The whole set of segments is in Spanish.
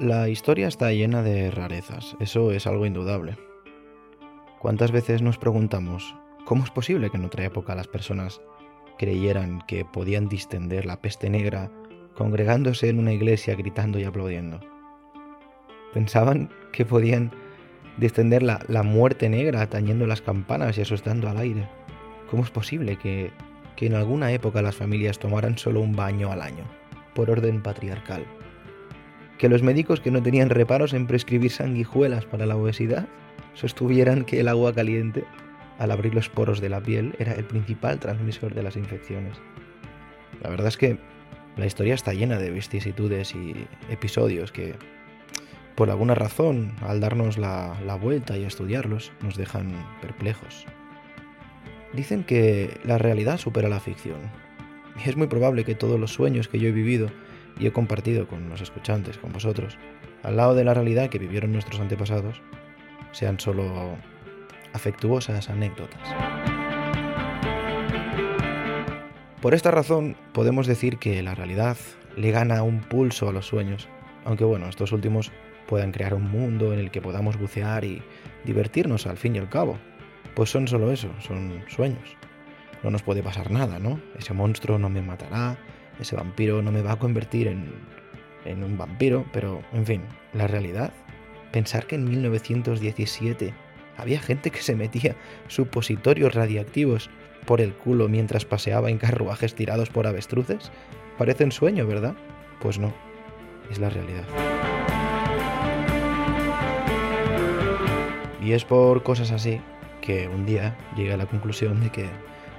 La historia está llena de rarezas, eso es algo indudable. ¿Cuántas veces nos preguntamos cómo es posible que en otra época las personas creyeran que podían distender la peste negra congregándose en una iglesia gritando y aplaudiendo? Pensaban que podían distender la, muerte negra tañendo las campanas y asustando al aire. ¿Cómo es posible que, que en alguna época las familias tomaran solo un baño al año, por orden patriarcal? Que los médicos que no tenían reparos en prescribir sanguijuelas para la obesidad sostuvieran que el agua caliente, al abrir los poros de la piel, era el principal transmisor de las infecciones. La verdad es que la historia está llena de vicisitudes y episodios que, por alguna razón, al darnos la, la vuelta y estudiarlos, nos dejan perplejos. Dicen que la realidad supera la ficción. Y es muy probable que todos los sueños que yo he vivido y he compartido con los escuchantes, con vosotros, al lado de la realidad que vivieron nuestros antepasados, sean solo afectuosas anécdotas. Por esta razón podemos decir que la realidad le gana un pulso a los sueños, aunque bueno, estos últimos puedan crear un mundo en el que podamos bucear y divertirnos al fin y al cabo, pues son solo eso, son sueños. No nos puede pasar nada, ¿no? Ese monstruo no me matará, ese vampiro no me va a convertir en, en un vampiro, pero en fin, la realidad. Pensar que en 1917 había gente que se metía supositorios radiactivos por el culo mientras paseaba en carruajes tirados por avestruces, parece un sueño, ¿verdad? Pues no, es la realidad. Y es por cosas así que un día llegué a la conclusión de que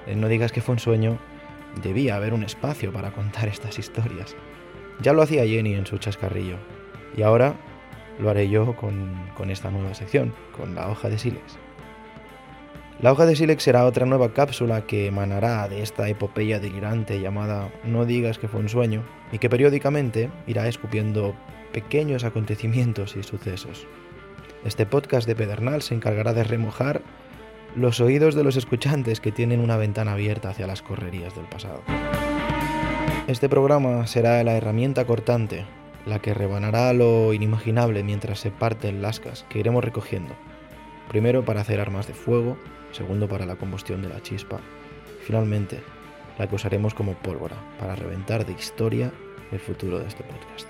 eh, no digas que fue un sueño, debía haber un espacio para contar estas historias. Ya lo hacía Jenny en su chascarrillo, y ahora lo haré yo con, con, esta nueva sección, con la hoja de sílex. La hoja de sílex será otra nueva cápsula que emanará de esta epopeya delirante llamada No digas que fue un sueño, y que periódicamente irá escupiendo pequeños acontecimientos y sucesos. Este podcast de Pedernal se encargará de remojar los oídos de los escuchantes que tienen una ventana abierta hacia las correrías del pasado. Este programa será la herramienta cortante, la que rebanará lo inimaginable mientras se parten lascas que iremos recogiendo. Primero para hacer armas de fuego, segundo para la combustión de la chispa, finalmente la que usaremos como pólvora para reventar de historia el futuro de este podcast.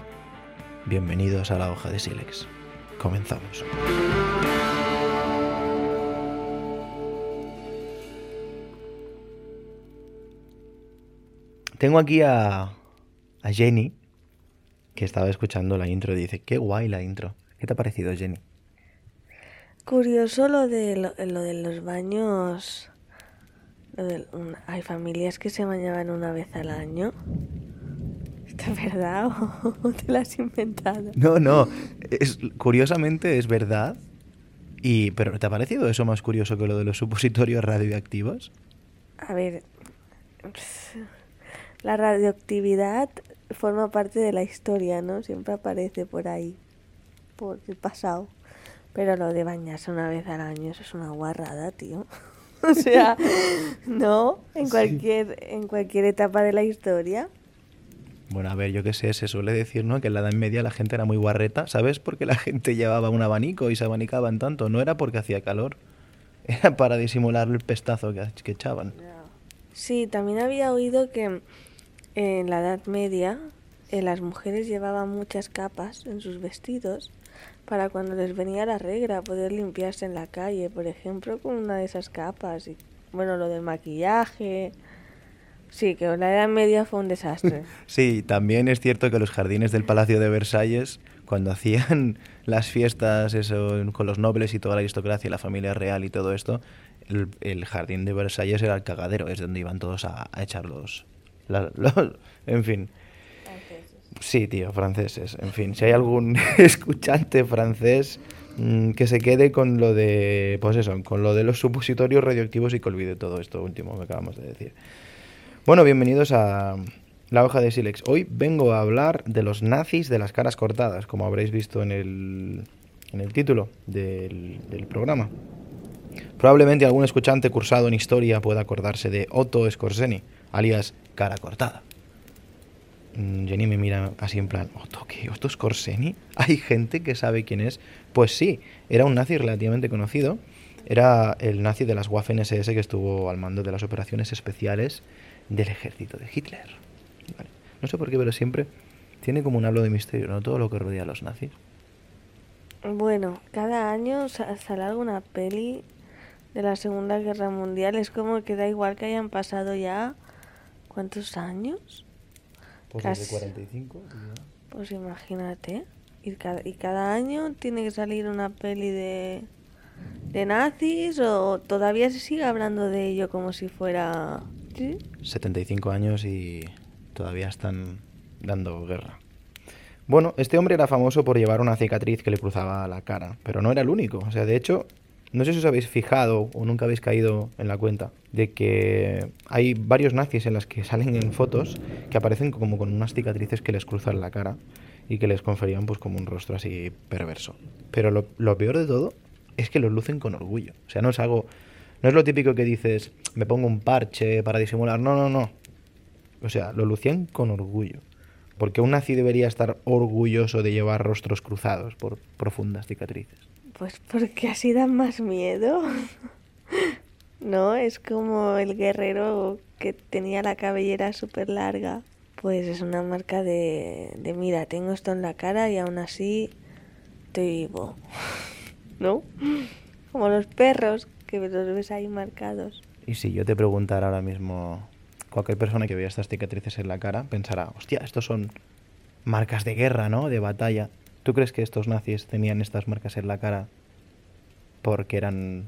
Bienvenidos a la hoja de sílex. Comenzamos. Tengo aquí a, a Jenny, que estaba escuchando la intro y dice, qué guay la intro. ¿Qué te ha parecido, Jenny? Curioso lo de, lo, lo de los baños. Lo de, un, hay familias que se bañaban una vez al año. ¿Esto es verdad o te lo has inventado? No, no. Es, curiosamente es verdad. Y, ¿Pero te ha parecido eso más curioso que lo de los supositorios radioactivos? A ver. La radioactividad forma parte de la historia, ¿no? Siempre aparece por ahí, por el pasado. Pero lo de bañarse una vez al año, eso es una guarrada, tío. o sea, ¿no? En cualquier, sí. en cualquier etapa de la historia. Bueno, a ver, yo qué sé, se suele decir, ¿no? Que en la Edad Media la gente era muy guarreta. ¿Sabes por qué la gente llevaba un abanico y se abanicaban tanto? No era porque hacía calor, era para disimular el pestazo que, que echaban. Sí, también había oído que en la Edad Media eh, las mujeres llevaban muchas capas en sus vestidos para cuando les venía la regla, poder limpiarse en la calle, por ejemplo, con una de esas capas. Y, bueno, lo del maquillaje. Sí, que la Edad Media fue un desastre. sí, también es cierto que los jardines del Palacio de Versalles, cuando hacían las fiestas eso, con los nobles y toda la aristocracia y la familia real y todo esto, el, jardín de Versalles era el cagadero, es donde iban todos a, echar los, En fin. Sí, tío, franceses. En fin, si hay algún escuchante francés mm, que se quede con lo de, pues eso, con lo de los supositorios radioactivos y que olvide todo esto último que acabamos de decir. Bueno, bienvenidos a la hoja de Silex. Hoy vengo a hablar de los nazis de las caras cortadas, como habréis visto en el, en el título del, del programa. Probablemente algún escuchante cursado en historia pueda acordarse de Otto Skorzeny, alias cara cortada. Mm, Jenny me mira así en plan, ¿Otto qué? ¿Otto Skorzeny? ¿Hay gente que sabe quién es? Pues sí, era un nazi relativamente conocido. Era el nazi de las Waffen-SS que estuvo al mando de las operaciones especiales del ejército de Hitler. No sé por qué, pero siempre tiene como un halo de misterio, ¿no? Todo lo que rodea a los nazis. Bueno, cada año sale alguna peli de la Segunda Guerra Mundial. Es como que da igual que hayan pasado ya. ¿Cuántos años? Pues Casi. 45. Pues imagínate. Y cada, y cada año tiene que salir una peli de, de nazis o todavía se sigue hablando de ello como si fuera... ¿sí? 75 años y todavía están dando guerra. Bueno, este hombre era famoso por llevar una cicatriz que le cruzaba la cara, pero no era el único. O sea, de hecho, no sé si os habéis fijado o nunca habéis caído en la cuenta de que hay varios nazis en las que salen en fotos que aparecen como con unas cicatrices que les cruzan la cara y que les conferían pues como un rostro así perverso. Pero lo, peor de todo es que los lucen con orgullo. O sea, no es algo... No es lo típico que dices, me pongo un parche para disimular. No, no, no. O sea, lo lucían con orgullo. Porque un nazi debería estar orgulloso de llevar rostros cruzados por profundas cicatrices. Pues porque así dan más miedo. ¿No? Es como el guerrero que tenía la cabellera súper larga. Pues es una marca de, de, mira, tengo esto en la cara y aún así estoy vivo. ¿No? Como los perros que los ves ahí marcados. Y si yo te preguntara ahora mismo, cualquier persona que vea estas cicatrices en la cara pensará, hostia, estos son marcas de guerra, ¿no? De batalla. ¿Tú crees que estos nazis tenían estas marcas en la cara porque eran,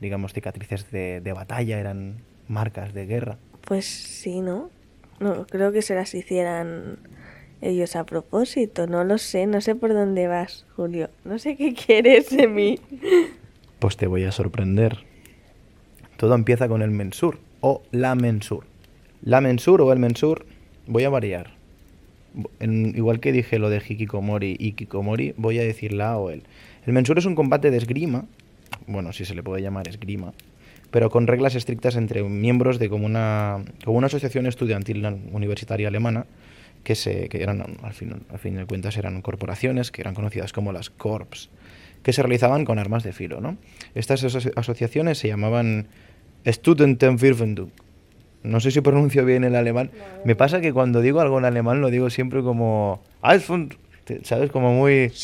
digamos, cicatrices de, batalla, eran marcas de guerra? Pues sí, ¿no? No, creo que se las hicieran ellos a propósito, no lo sé, no sé por dónde vas, Julio, no sé qué quieres de mí. Pues te voy a sorprender. Todo empieza con el mensur o la mensur. La mensur o el mensur, voy a variar igual que dije lo de Hikikomori y Kikomori, voy a decir la o el. El mensur es un combate de esgrima, bueno, si se le puede llamar esgrima, pero con reglas estrictas entre miembros de como una, como una asociación estudiantil universitaria alemana, que, se, que eran, al fin, al fin de cuentas, eran corporaciones que eran conocidas como las Corps, que se realizaban con armas de filo. ¿no? Estas asociaciones se llamaban Studentenverbindung, no sé si pronuncio bien el alemán. Me pasa que cuando digo algo en alemán lo digo siempre como... ¿Sabes? Como muy...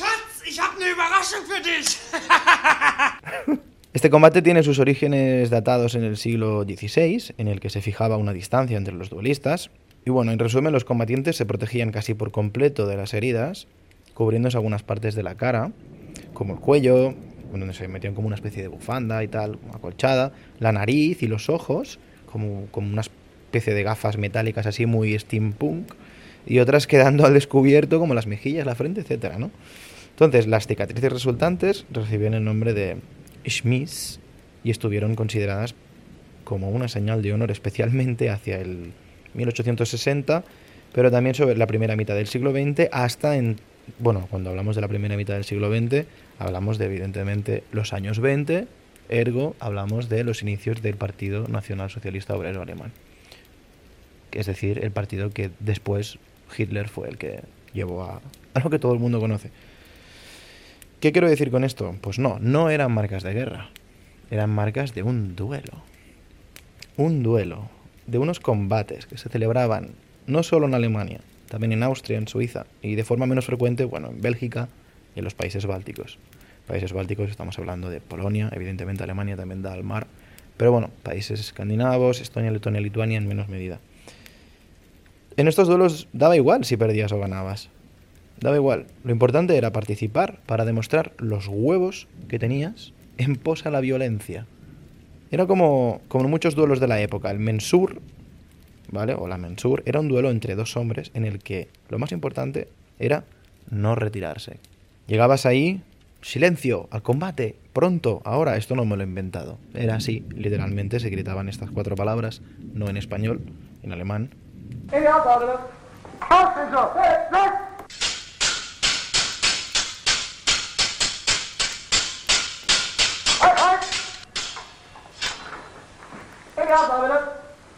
Este combate tiene sus orígenes datados en el siglo XVI, en el que se fijaba una distancia entre los duelistas. Y bueno, en resumen, los combatientes se protegían casi por completo de las heridas, cubriéndose algunas partes de la cara, como el cuello, donde se metían como una especie de bufanda y tal, acolchada, la nariz y los ojos, como, como una especie de gafas metálicas así muy steampunk, y otras quedando al descubierto como las mejillas, la frente, etcétera, ¿no? Entonces, las cicatrices resultantes recibieron el nombre de Schmitz y estuvieron consideradas como una señal de honor especialmente hacia el 1860, pero también sobre la primera mitad del siglo XX hasta en bueno, cuando hablamos de la primera mitad del siglo XX, hablamos de evidentemente los años 20, Ergo, hablamos de los inicios del Partido Nacional Socialista Obrero Alemán. Es decir, el partido que después Hitler fue el que llevó a, a lo que todo el mundo conoce. ¿Qué quiero decir con esto? Pues no, no eran marcas de guerra, eran marcas de un duelo. Un duelo, de unos combates que se celebraban no solo en Alemania, también en Austria, en Suiza y de forma menos frecuente, bueno, en Bélgica y en los países bálticos. Países bálticos estamos hablando de Polonia, evidentemente Alemania también da al mar, pero bueno, países escandinavos, Estonia, Letonia, Lituania en menos medida. En estos duelos daba igual si perdías o ganabas. Daba igual. Lo importante era participar para demostrar los huevos que tenías en posa la violencia. Era como, como en muchos duelos de la época. El mensur, ¿vale? O la mensur, era un duelo entre dos hombres en el que lo más importante era no retirarse. Llegabas ahí, silencio, al combate, pronto, ahora, esto no me lo he inventado. Era así, literalmente se gritaban estas cuatro palabras, no en español, en alemán.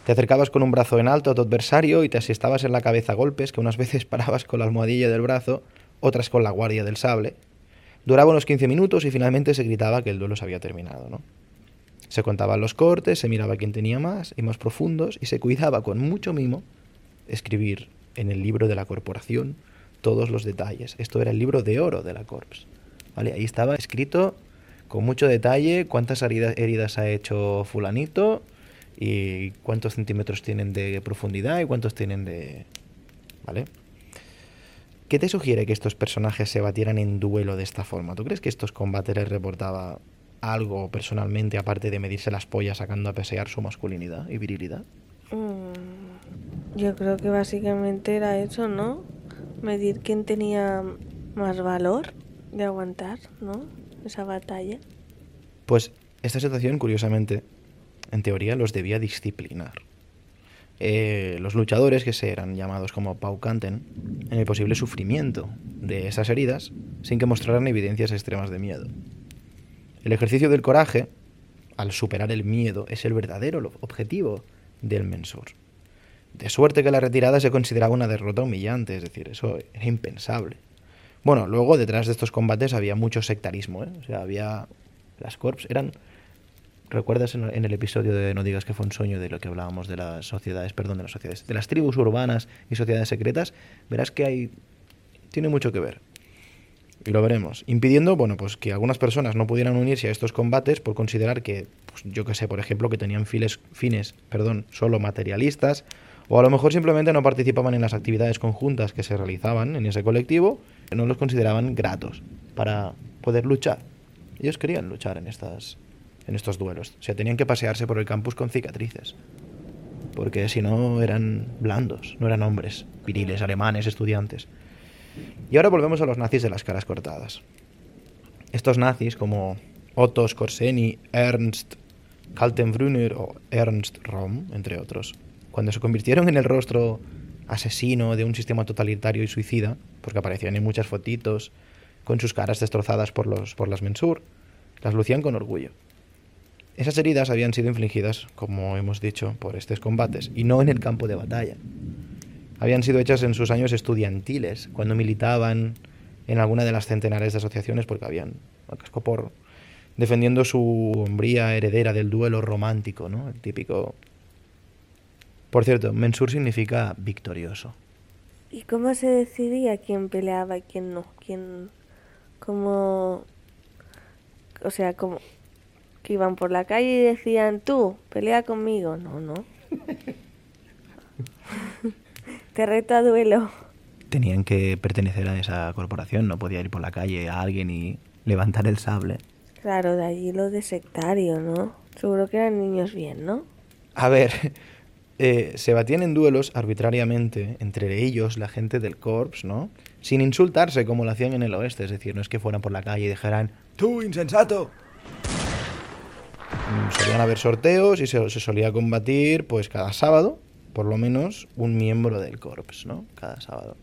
Te acercabas con un brazo en alto a tu adversario y te asestabas en la cabeza a golpes que unas veces parabas con la almohadilla del brazo, otras con la guardia del sable. Duraba unos 15 minutos y finalmente se gritaba que el duelo se había terminado, ¿no? Se contaban los cortes, se miraba quién tenía más y más profundos y se cuidaba con mucho mimo escribir en el libro de la corporación todos los detalles. Esto era el libro de oro de la Corps. ¿Vale? Ahí estaba escrito con mucho detalle cuántas heridas ha hecho fulanito, y cuántos centímetros tienen de profundidad y cuántos tienen de... ¿Vale? ¿Qué te sugiere que estos personajes se batieran en duelo de esta forma? ¿Tú crees que estos combates les reportaba algo personalmente aparte de medirse las pollas sacando a pesear su masculinidad y virilidad? Mm, yo creo que básicamente era eso, ¿no? Medir quién tenía más valor de aguantar, ¿no? Esa batalla. Pues esta situación, curiosamente, en teoría los debía disciplinar. Eh, los luchadores, que se eran llamados como Paucanten, en el posible sufrimiento de esas heridas, sin que mostraran evidencias extremas de miedo. El ejercicio del coraje, al superar el miedo, es el verdadero objetivo del mensur. De suerte que la retirada se consideraba una derrota humillante, es decir, eso era impensable. Bueno, luego detrás de estos combates había mucho sectarismo, ¿eh? o sea, había... Las corps eran ¿Recuerdas en, el episodio de No digas que fue un sueño de lo que hablábamos de las sociedades, perdón, de las sociedades, de las tribus urbanas y sociedades secretas? Verás que hay tiene mucho que ver. Y lo veremos. Impidiendo, bueno, pues que algunas personas no pudieran unirse a estos combates por considerar que, pues, yo que sé, por ejemplo, que tenían files, fines, perdón, solo materialistas, o a lo mejor simplemente no participaban en las actividades conjuntas que se realizaban en ese colectivo, no los consideraban gratos para poder luchar. Ellos querían luchar en estas, en estos duelos. O sea, tenían que pasearse por el campus con cicatrices. Porque si no eran blandos, no eran hombres, viriles, alemanes, estudiantes. Y ahora volvemos a los nazis de las caras cortadas. Estos nazis, como Otto Skorseny, Ernst Kaltenbrunner o Ernst Röhm, entre otros, cuando se convirtieron en el rostro asesino de un sistema totalitario y suicida, porque aparecían en muchas fotitos con sus caras destrozadas por, los, por las mensur, las lucían con orgullo. Esas heridas habían sido infligidas, como hemos dicho, por estos combates, y no en el campo de batalla. Habían sido hechas en sus años estudiantiles, cuando militaban en alguna de las centenares de asociaciones, porque habían casco por defendiendo su hombría heredera del duelo romántico, ¿no? El típico. Por cierto, mensur significa victorioso. ¿Y cómo se decidía quién peleaba y quién no? ¿Quién. cómo. o sea, cómo que iban por la calle y decían, tú, pelea conmigo. No, no. Te reto a duelo. Tenían que pertenecer a esa corporación, no podía ir por la calle a alguien y levantar el sable. Claro, de allí lo de sectario, ¿no? Seguro que eran niños bien, ¿no? A ver, eh, se batían en duelos arbitrariamente entre ellos, la gente del Corps, ¿no? Sin insultarse como lo hacían en el oeste, es decir, no es que fueran por la calle y dijeran, ¡Tú, insensato! Solían haber sorteos y se, solía combatir pues cada sábado, por lo menos, un miembro del corps, ¿no? Cada sábado.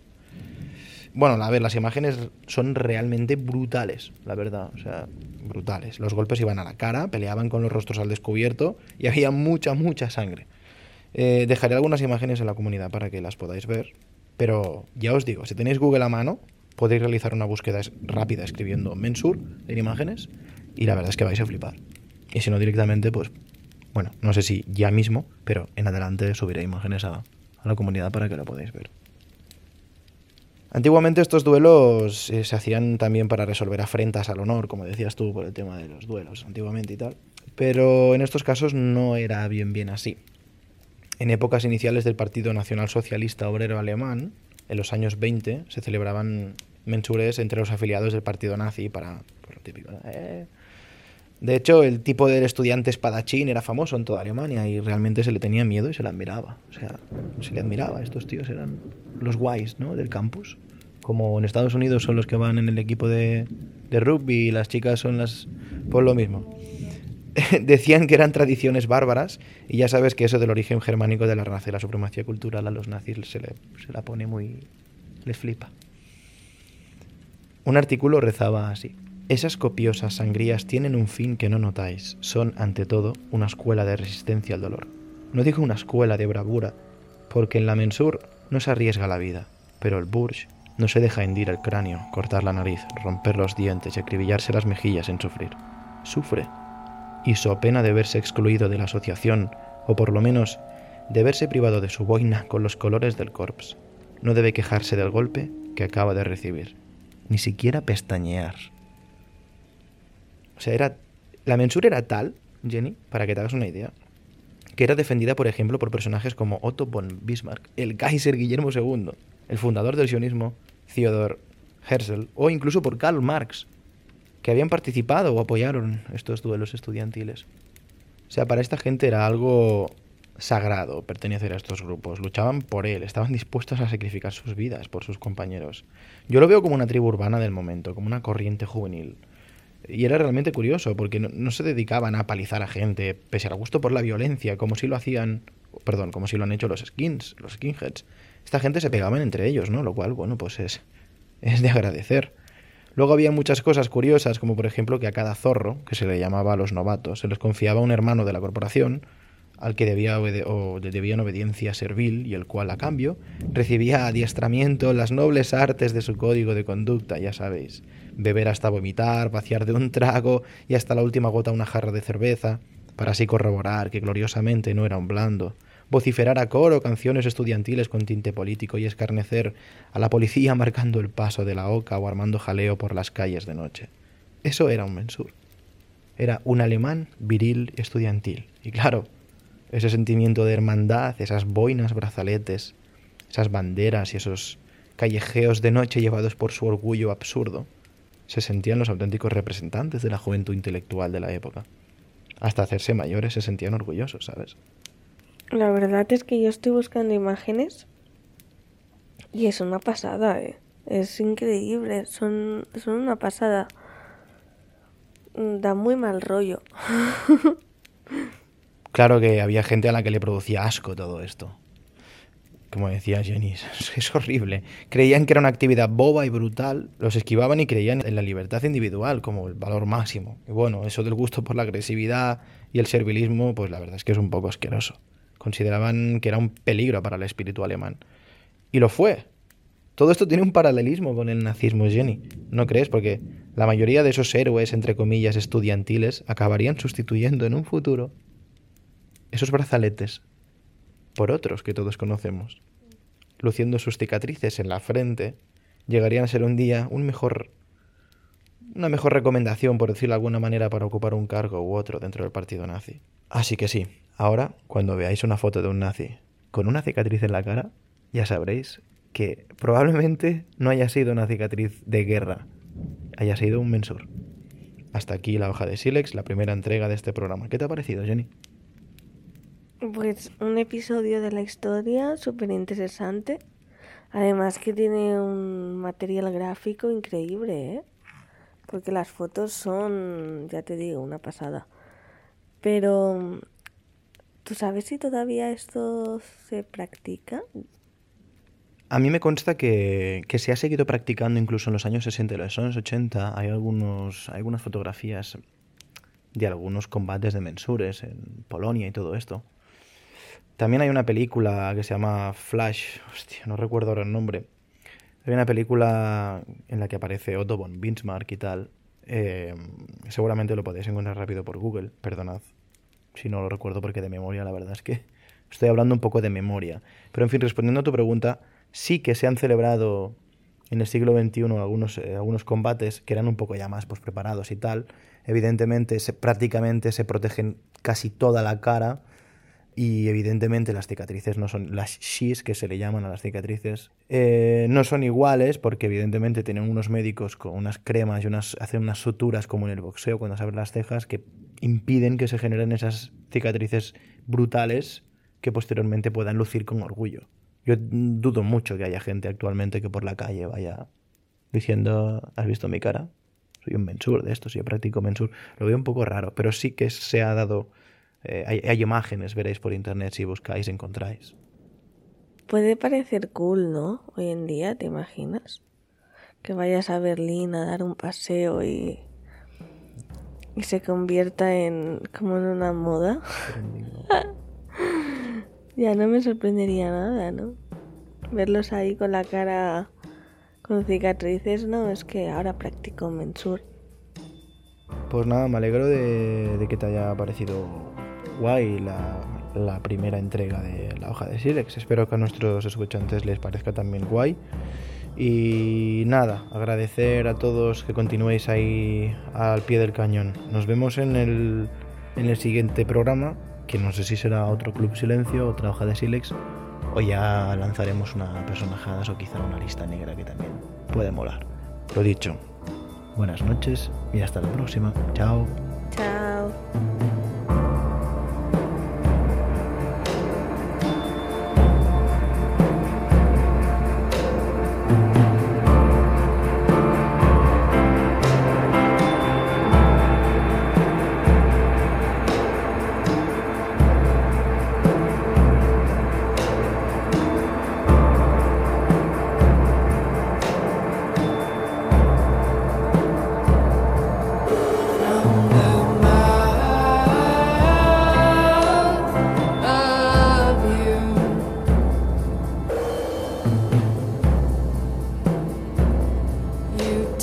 Bueno, a ver, las imágenes son realmente brutales, la verdad, o sea, brutales. Los golpes iban a la cara, peleaban con los rostros al descubierto y había mucha, mucha sangre. Eh, dejaré algunas imágenes en la comunidad para que las podáis ver, pero ya os digo, si tenéis Google a mano, podéis realizar una búsqueda rápida escribiendo Mensur en imágenes y la verdad es que vais a flipar. Y si no directamente, pues, bueno, no sé si ya mismo, pero en adelante subiré imágenes a, la comunidad para que lo podáis ver. Antiguamente estos duelos eh, se hacían también para resolver afrentas al honor, como decías tú, por el tema de los duelos antiguamente y tal. Pero en estos casos no era bien bien así. En épocas iniciales del Partido Nacional Socialista Obrero Alemán, en los años 20, se celebraban mensures entre los afiliados del partido nazi para, por lo típico. ¿eh? De hecho, el tipo del estudiante espadachín era famoso en toda Alemania y realmente se le tenía miedo y se le admiraba. O sea, se le admiraba. Estos tíos eran los guays ¿no? del campus. Como en Estados Unidos son los que van en el equipo de, de rugby y las chicas son las... Pues lo mismo. Decían que eran tradiciones bárbaras y ya sabes que eso del origen germánico de la raza y la supremacía cultural a los nazis se, le, se la pone muy... les flipa. Un artículo rezaba así. Esas copiosas sangrías tienen un fin que no notáis. Son, ante todo, una escuela de resistencia al dolor. No digo una escuela de bravura, porque en la mensur no se arriesga la vida, pero el burj no se deja hendir el cráneo, cortar la nariz, romper los dientes y acribillarse las mejillas en sufrir. Sufre. Y so pena de verse excluido de la asociación, o por lo menos de verse privado de su boina con los colores del corps, no debe quejarse del golpe que acaba de recibir, ni siquiera pestañear. O sea, era, la mensura era tal, Jenny, para que te hagas una idea, que era defendida, por ejemplo, por personajes como Otto von Bismarck, el Kaiser Guillermo II, el fundador del sionismo, Theodor Herzl, o incluso por Karl Marx, que habían participado o apoyaron estos duelos estudiantiles. O sea, para esta gente era algo sagrado pertenecer a estos grupos. Luchaban por él, estaban dispuestos a sacrificar sus vidas por sus compañeros. Yo lo veo como una tribu urbana del momento, como una corriente juvenil. Y era realmente curioso, porque no, se dedicaban a palizar a gente, pese al gusto por la violencia, como si lo hacían, perdón, como si lo han hecho los skins, los skinheads. Esta gente se pegaban entre ellos, ¿no? Lo cual, bueno, pues es, es de agradecer. Luego había muchas cosas curiosas, como por ejemplo que a cada zorro, que se le llamaba a los novatos, se les confiaba un hermano de la corporación, al que debía o debían obediencia servil y el cual a cambio recibía adiestramiento en las nobles artes de su código de conducta, ya sabéis, beber hasta vomitar, vaciar de un trago y hasta la última gota una jarra de cerveza, para así corroborar que gloriosamente no era un blando, vociferar a coro canciones estudiantiles con tinte político y escarnecer a la policía marcando el paso de la oca o armando jaleo por las calles de noche. Eso era un mensur. Era un alemán viril estudiantil. Y claro, ese sentimiento de hermandad, esas boinas, brazaletes, esas banderas y esos callejeos de noche llevados por su orgullo absurdo, se sentían los auténticos representantes de la juventud intelectual de la época. Hasta hacerse mayores se sentían orgullosos, ¿sabes? La verdad es que yo estoy buscando imágenes y es una pasada, ¿eh? Es increíble, son, son una pasada. Da muy mal rollo. Claro que había gente a la que le producía asco todo esto. Como decía Jenny, es horrible. Creían que era una actividad boba y brutal, los esquivaban y creían en la libertad individual como el valor máximo. Y bueno, eso del gusto por la agresividad y el servilismo, pues la verdad es que es un poco asqueroso. Consideraban que era un peligro para el espíritu alemán. Y lo fue. Todo esto tiene un paralelismo con el nazismo, Jenny. ¿No crees? Porque la mayoría de esos héroes, entre comillas, estudiantiles, acabarían sustituyendo en un futuro esos brazaletes por otros que todos conocemos, luciendo sus cicatrices en la frente, llegarían a ser un día un mejor una mejor recomendación, por decirlo de alguna manera, para ocupar un cargo u otro dentro del partido nazi. Así que sí, ahora, cuando veáis una foto de un nazi con una cicatriz en la cara, ya sabréis que probablemente no haya sido una cicatriz de guerra, haya sido un mensur. Hasta aquí la hoja de Silex, la primera entrega de este programa. ¿Qué te ha parecido, Jenny? Pues un episodio de la historia súper interesante. Además que tiene un material gráfico increíble, ¿eh? Porque las fotos son, ya te digo, una pasada. Pero, ¿tú sabes si todavía esto se practica? A mí me consta que, que, se ha seguido practicando incluso en los años 60 y los años 80. Hay, algunos, hay algunas fotografías de algunos combates de mensures en Polonia y todo esto. También hay una película que se llama Flash, hostia, no recuerdo ahora el nombre. Hay una película en la que aparece Otto von Bismarck y tal. Eh, seguramente lo podéis encontrar rápido por Google, perdonad si no lo recuerdo porque de memoria la verdad es que estoy hablando un poco de memoria. Pero en fin, respondiendo a tu pregunta, sí que se han celebrado en el siglo XXI algunos, eh, algunos combates que eran un poco ya más pues, preparados y tal, evidentemente se, prácticamente se protegen casi toda la cara y evidentemente las cicatrices no son las shis que se le llaman a las cicatrices eh, no son iguales porque evidentemente tienen unos médicos con unas cremas y unas hacen unas suturas como en el boxeo cuando se abren las cejas que impiden que se generen esas cicatrices brutales que posteriormente puedan lucir con orgullo. Yo dudo mucho que haya gente actualmente que por la calle vaya diciendo has visto mi cara soy un mensur de esto soy practico mensur lo veo un poco raro pero sí que se ha dado eh, hay, imágenes, veréis por internet si buscáis, encontráis. Puede parecer cool, ¿no? Hoy en día, ¿te imaginas? Que vayas a Berlín a dar un paseo y, y se convierta en como en una moda. ya no me sorprendería nada, ¿no? Verlos ahí con la cara con cicatrices, no, es que ahora practico mensur. Pues nada, me alegro de, de que te haya parecido guay la, primera entrega de la hoja de Silex. Espero que a nuestros escuchantes les parezca también guay. Y nada, agradecer a todos que continuéis ahí al pie del cañón. Nos vemos en el, en el siguiente programa, que no sé si será otro Club Silencio, otra hoja de Silex, o ya lanzaremos una personajadas o quizá una lista negra que también puede molar. Lo dicho, buenas noches y hasta la próxima. Chao. Chao.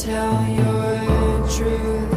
tell your truth.